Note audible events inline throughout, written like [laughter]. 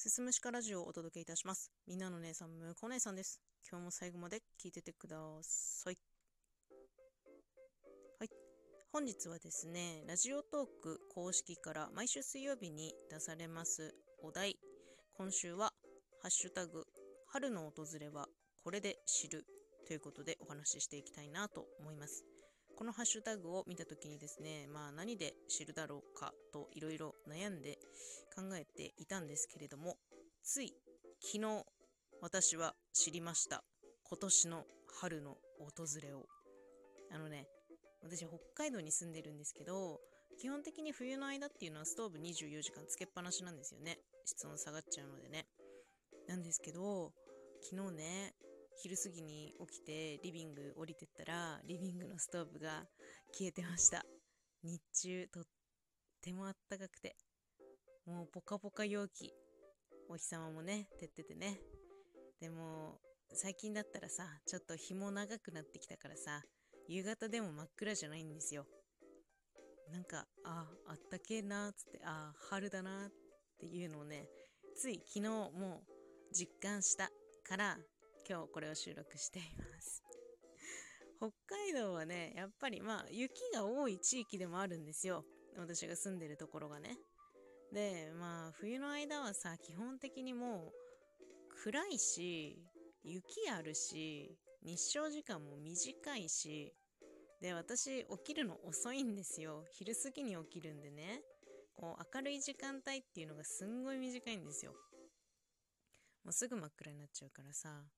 すすむしかラジオをお届けいたします。みんなの姉さん、むこ姉さんです。今日も最後まで聞いててください。はい。本日はですね、ラジオトーク公式から毎週水曜日に出されますお題。今週は、ハッシュタグ、春の訪れはこれで知るということでお話ししていきたいなと思います。このハッシュタグを見たときにですね、まあ何で知るだろうかといろいろ悩んで考えていたんですけれども、つい昨日私は知りました。今年の春の訪れを。あのね、私北海道に住んでるんですけど、基本的に冬の間っていうのはストーブ24時間つけっぱなしなんですよね。室温下がっちゃうのでね。なんですけど、昨日ね、昼過ぎに起きてリビング降りてったらリビングのストーブが消えてました。日中とってもあったかくてもうポカポカ陽気。お日様もね照っててね。でも最近だったらさちょっと日も長くなってきたからさ夕方でも真っ暗じゃないんですよ。なんかああったけえなーっつってあ春だなっていうのをねつい昨日もう実感したから今日これを収録しています。[laughs] 北海道はねやっぱりまあ雪が多い地域でもあるんですよ。私が住んでるところがね。でまあ冬の間はさ基本的にもう暗いし雪あるし日照時間も短いしで私起きるの遅いんですよ。昼過ぎに起きるんでね。こう明るい時間帯っていうのがすんごい短いんですよ。もうすぐ真っ暗になっちゃうからさ。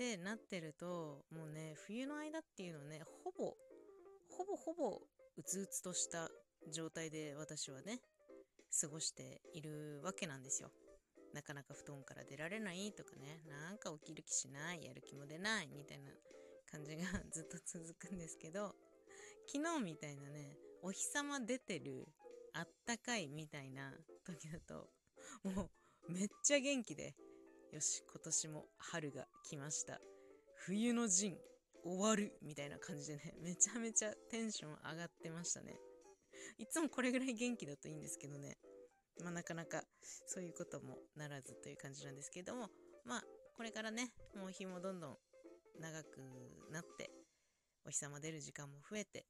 ってなってるともうね冬の間っていうのはねほぼほぼほぼうつうつとした状態で私はね過ごしているわけなんですよ。なかなか布団から出られないとかねなんか起きる気しないやる気も出ないみたいな感じが [laughs] ずっと続くんですけど昨日みたいなねお日様出てるあったかいみたいな時だともうめっちゃ元気でよし今年も春が来ました。冬の陣終わるみたいな感じでね [laughs] めちゃめちゃテンション上がってましたね。いつもこれぐらい元気だといいんですけどね。まあなかなかそういうこともならずという感じなんですけども。まあこれからねもう日もどんどん長くなってお日様出る時間も増えて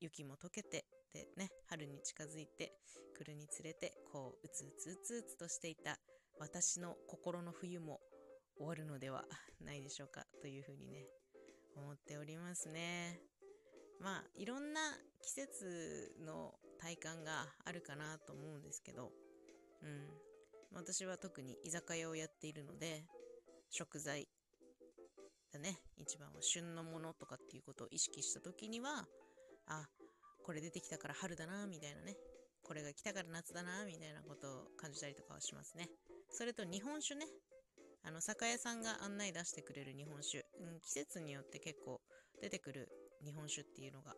雪も溶けてでね春に近づいて来るにつれてこううつうつうつうつとしていた私の心の冬も終わるのではないでしょうかというふうにね思っておりますね。まあいろんな季節の体感があるかなと思うんですけどうん。私は特に居酒屋をやっているので食材だね一番は旬のものとかっていうことを意識した時にはあこれ出てきたから春だなみたいなね。これが来たから夏だなみたいなことを感じたりとかはしますね。それと日本酒ね。あの酒屋さんが案内出してくれる日本酒、うん、季節によって結構出てくる日本酒っていうのが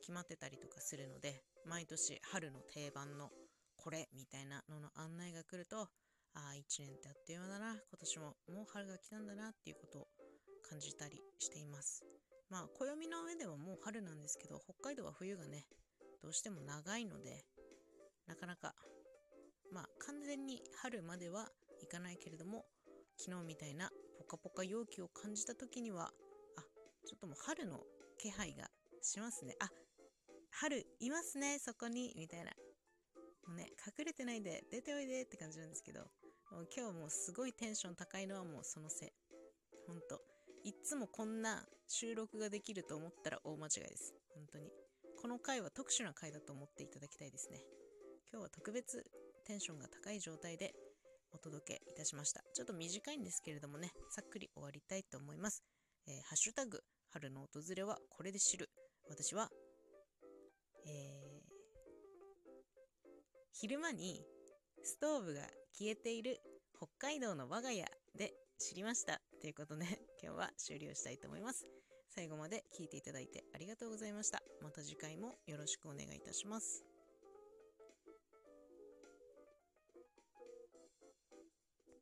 決まってたりとかするので毎年春の定番のこれみたいなのの案内が来るとああ1年ってあっという間だな。今年ももう春が来たんだなっていうことを感じたりしています。まあ暦の上ではもう春なんですけど北海道は冬がねどうしても長いのでなかなか全に春まではいかないけれども昨日みたいなポカポカ陽気を感じた時にはあちょっともう春の気配がしますね。あ春いますねそこにみたいな。もうね隠れてないで出ておいでって感じなんですけどもう今日もうすごいテンション高いのはもうそのせい。ほんといっつもこんな収録ができると思ったら大間違いです。本当に。この回は特殊な回だと思っていただきたいですね。今日は特別テンションが高い状態でお届けいたしました。ちょっと短いんですけれどもね、さっくり終わりたいと思います。えー、ハッシュタグ、春の訪れはこれで知る。私は、えー、昼間にストーブが消えている北海道の我が家で知りました。ということで、今日は終了したいと思います。最後まで聞いていただいてありがとうございました。また次回もよろしくお願いいたします。